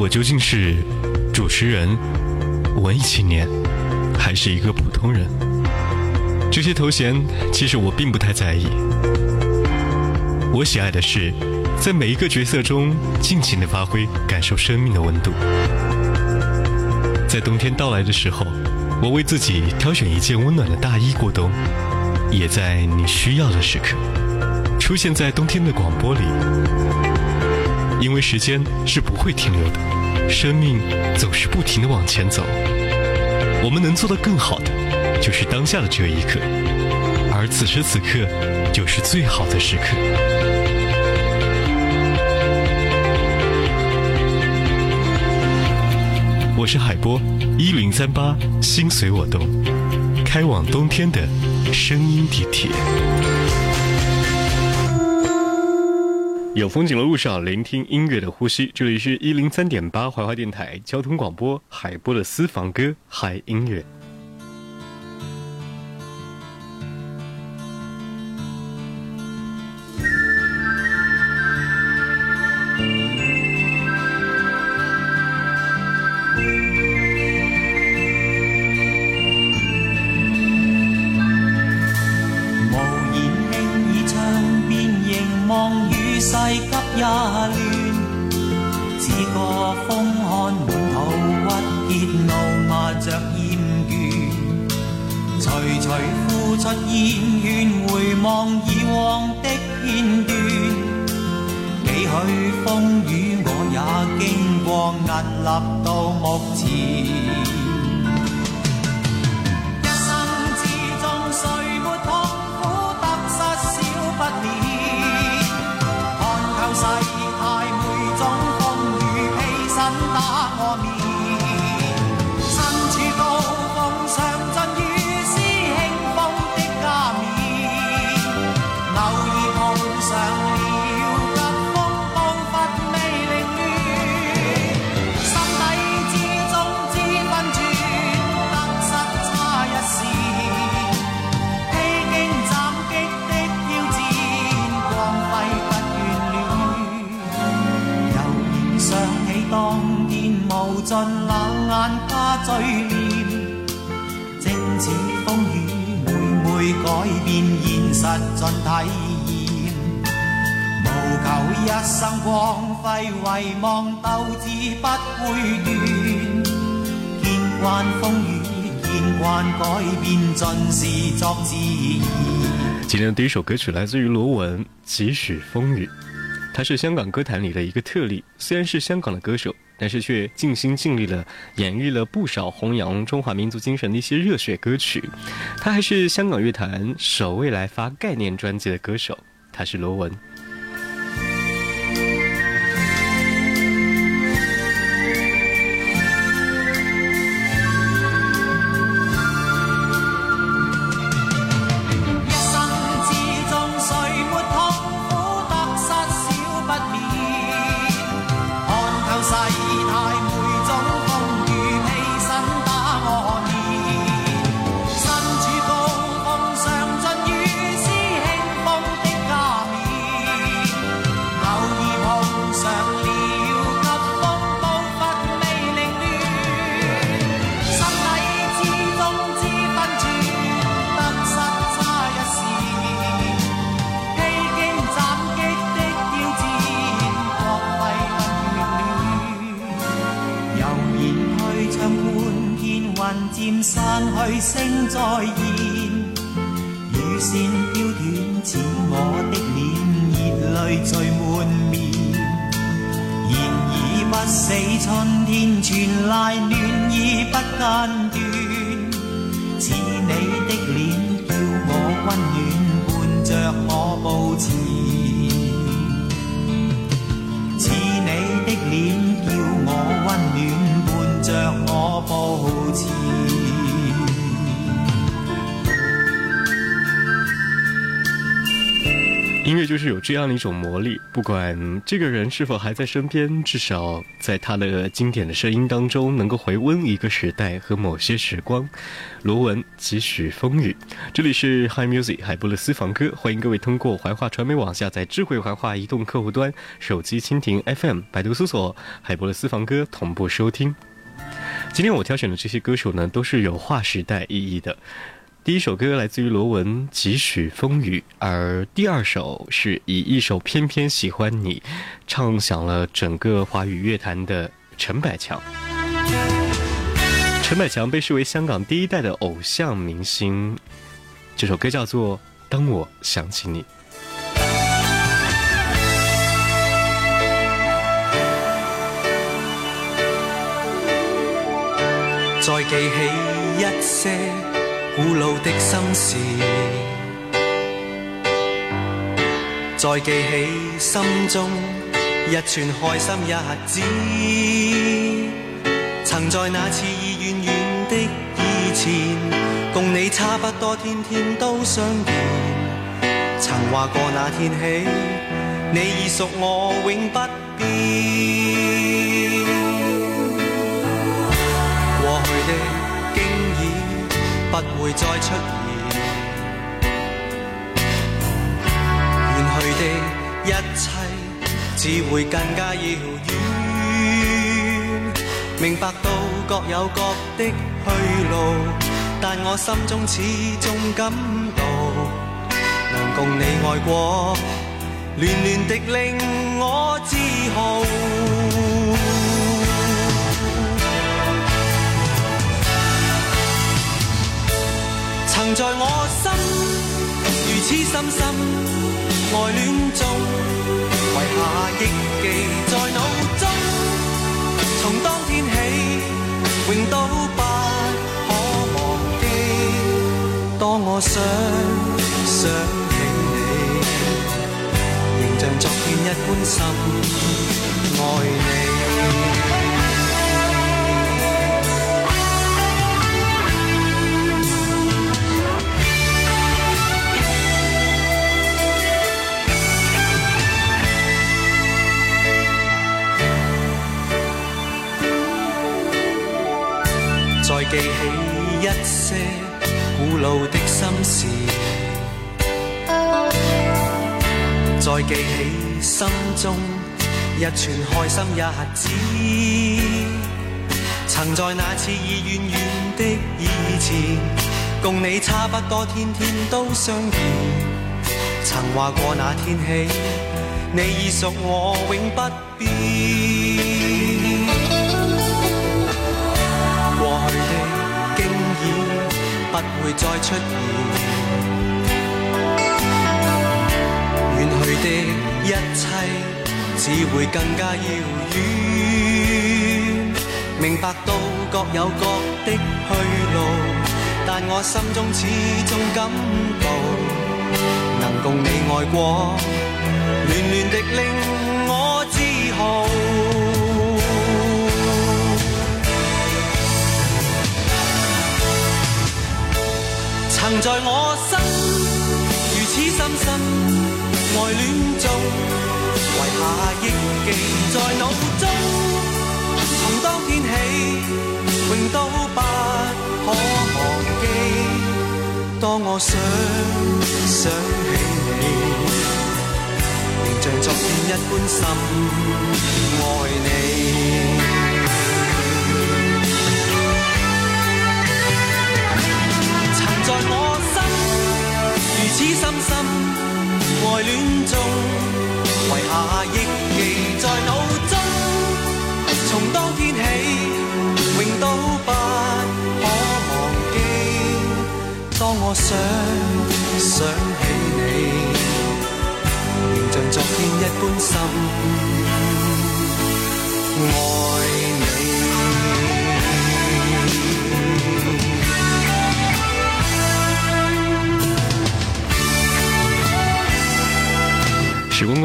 我究竟是主持人、文艺青年，还是一个普通人？这些头衔其实我并不太在意。我喜爱的是，在每一个角色中尽情的发挥，感受生命的温度。在冬天到来的时候，我为自己挑选一件温暖的大衣过冬；也在你需要的时刻，出现在冬天的广播里。因为时间是不会停留的，生命总是不停的往前走。我们能做的更好的，就是当下的这一刻，而此时此刻，就是最好的时刻。我是海波，一零三八，心随我动，开往冬天的声音地铁。有风景的路上，聆听音乐的呼吸。这里是一零三点八怀化电台交通广播，海波的私房歌，嗨音乐。世急也乱似个疯汉满肚郁结怒骂着厌倦徐徐呼出烟圈回望以往的片段。几许风雨我也经过屹立到目前。heart. 每每改变现实尽体验。无求一生光辉，遗忘斗志不会断。见惯风雨，见惯改变，尽是作自然。今天的第一首歌曲来自于罗文，《几许风雨》。他是香港歌坛里的一个特例，虽然是香港的歌手。但是却尽心尽力了，演绎了不少弘扬中华民族精神的一些热血歌曲。他还是香港乐坛首位来发概念专辑的歌手，他是罗文。线飘断，似我的脸，热泪聚满面。然而不死，春天传来暖意不间断。似你的脸，叫我温暖，伴着我步前。似你的脸，叫我温暖，伴着我步前。乐就是有这样的一种魔力，不管这个人是否还在身边，至少在他的经典的声音当中，能够回温一个时代和某些时光。罗文几许风雨，这里是 Hi Music 海波的私房歌，欢迎各位通过怀化传媒网下载智慧怀化移动客户端、手机蜻蜓 FM、百度搜索海波的私房歌同步收听。今天我挑选的这些歌手呢，都是有划时代意义的。第一首歌来自于罗文《几许风雨》，而第二首是以一首《偏偏喜欢你》唱响了整个华语乐坛的陈百强。陈百强被视为香港第一代的偶像明星，这首歌叫做《当我想起你》。再记起一些。古老的心事，再记起心中一串开心日子。曾在那次已远远的以前，共你差不多天天都相见。曾话过那天起，你已属我永不变。不会再出现，远去的一切只会更加遥远。明白到各有各的去路，但我心中始终感到，能共你爱过，暖暖的令我自豪。曾在我心如此深深爱恋中，遗下忆记在脑中。从当天起，永都不可忘记。当我想想起你，仍像昨天一般深爱你。记起一些古老的心事，再记起心中一串开心日子。曾在那次已远远的以前，共你差不多天天都相见。曾话过那天起，你已属我永不变。不会再出现，远去的一切只会更加遥远。明白到各有各的去路，但我心中始终感到，能共你爱过，暖暖的令我自豪。曾在我心如此深深爱恋中，遗下忆记在脑中。从当天起，永都不可忘记。当我想想起你，仍像昨天一般深爱你。此深深爱恋中，遗下忆记在脑中。从当天起，永都不可忘记。当我想想起你，仍像昨天一般深爱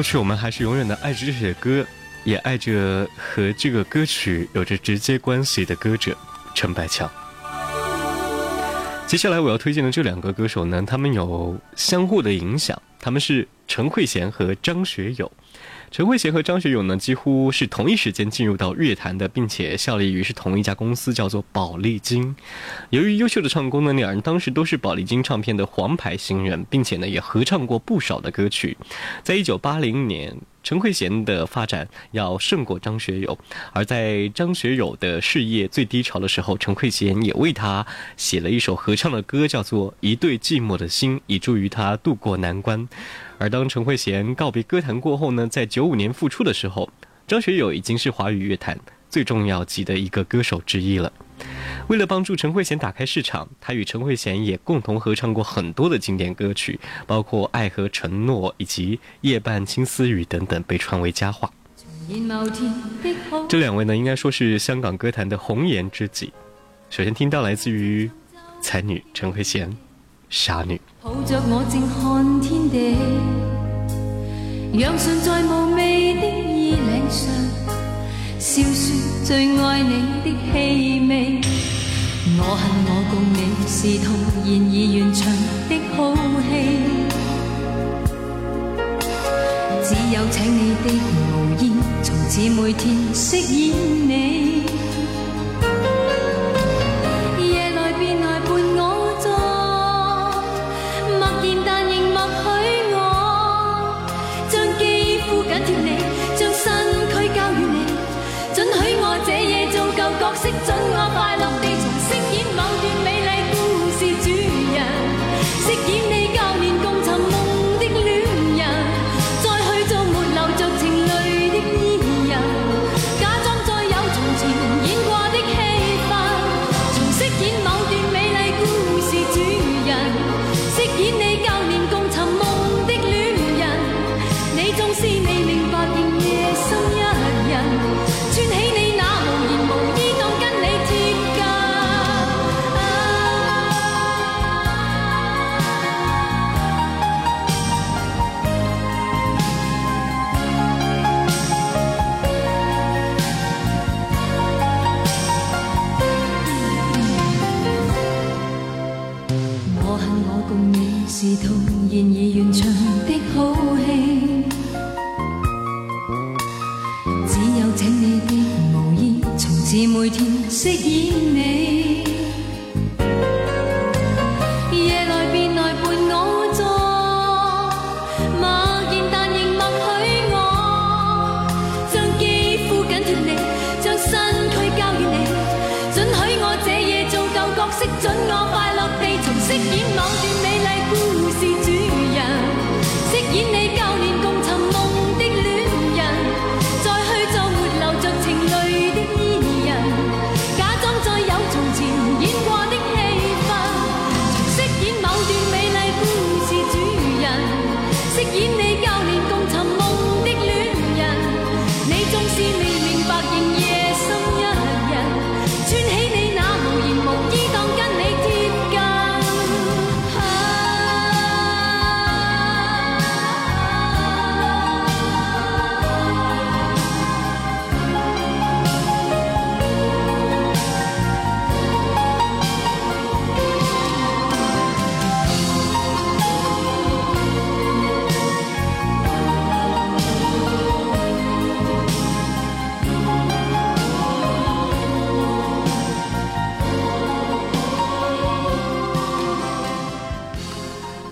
过去，我们还是永远的爱着这首歌，也爱着和这个歌曲有着直接关系的歌者陈百强。接下来我要推荐的这两个歌手呢，他们有相互的影响，他们是陈慧娴和张学友。陈慧娴和张学友呢，几乎是同一时间进入到乐坛的，并且效力于是同一家公司，叫做宝丽金。由于优秀的唱功呢，两人当时都是宝丽金唱片的黄牌新人，并且呢也合唱过不少的歌曲。在一九八零年，陈慧娴的发展要胜过张学友，而在张学友的事业最低潮的时候，陈慧娴也为他写了一首合唱的歌，叫做《一对寂寞的心》，以助于他渡过难关。而当陈慧娴告别歌坛过后呢，在九五年复出的时候，张学友已经是华语乐坛最重要级的一个歌手之一了。为了帮助陈慧娴打开市场，他与陈慧娴也共同合唱过很多的经典歌曲，包括《爱和承诺》以及《夜半青丝雨》等等，被传为佳话。这两位呢，应该说是香港歌坛的红颜知己。首先听到来自于才女陈慧娴。傻女让唇在无味的衣领上笑说最爱你的气味。我恨我共你是徒然而完场的好戏。只有请你的无言从此每天饰演你。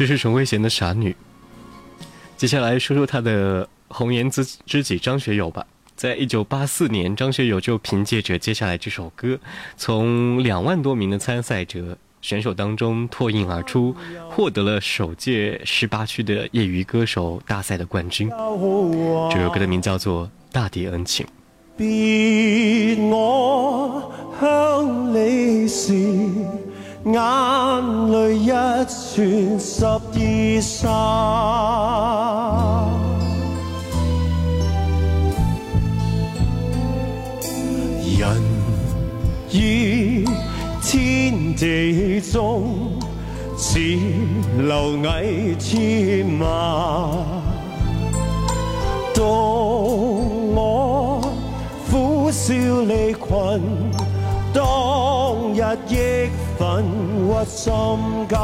这是陈慧娴的傻女。接下来说说她的红颜知知己张学友吧。在一九八四年，张学友就凭借着接下来这首歌，从两万多名的参赛者选手当中脱颖而出，获得了首届十八区的业余歌手大赛的冠军。这首歌的名叫做《大地恩情》。我向你时。眼泪一串十二三，人于天地中似蝼蚁天马，当我苦笑离群。日益憤鬱心間。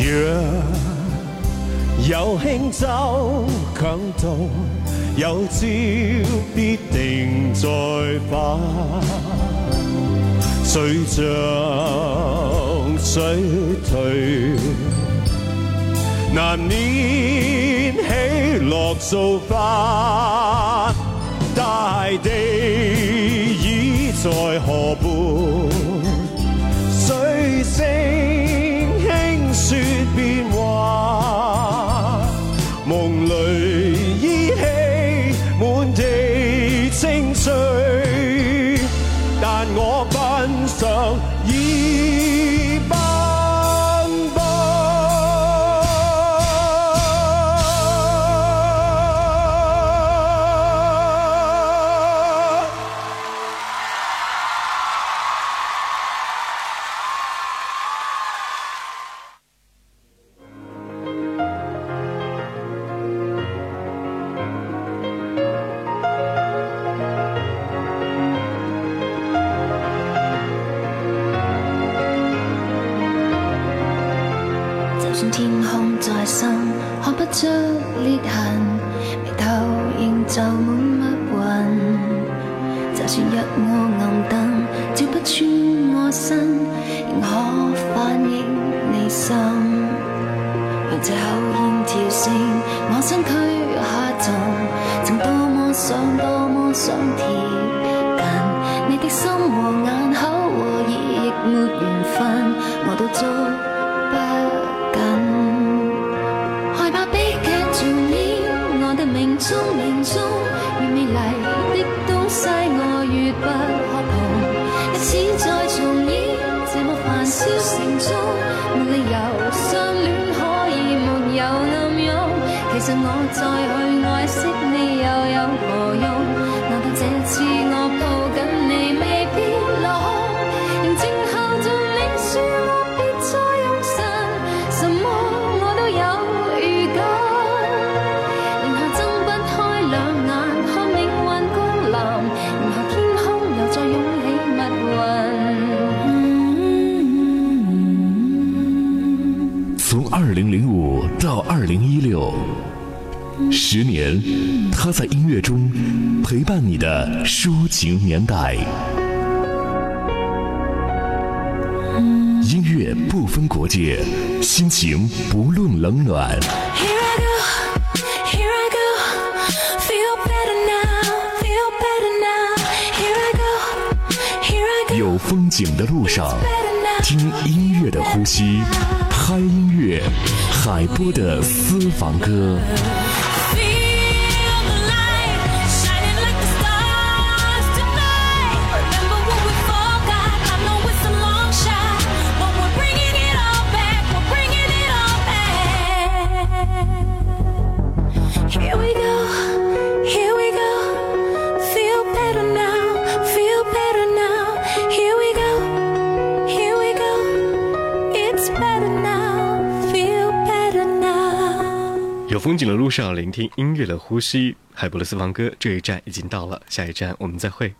若有輕舟強渡，有朝必定再返。水涨水退，難免。落素花。大地已在河畔，空再深，看不出裂痕，眉頭仍就滿密云。就算一鍋暗燈，照不穿我身，仍可反映你心。讓這口烟跳升，我身躯下沉，曾多麼想，多麼想贴近你的心和眼口和耳，亦沒緣分，我都捉生命中年中，越美丽的东西我越不可碰。一次再重演，这么繁嚣城中，没理由相恋可以没有暗涌。其实我在十年，他在音乐中陪伴你的抒情年代。音乐不分国界，心情不论冷暖。有风景的路上，听音乐的呼吸，嗨音乐，海波的私房歌。风景的路上，聆听音乐的呼吸。海博的私房歌这一站已经到了，下一站我们再会。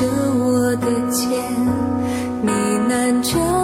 着我的肩，呢喃着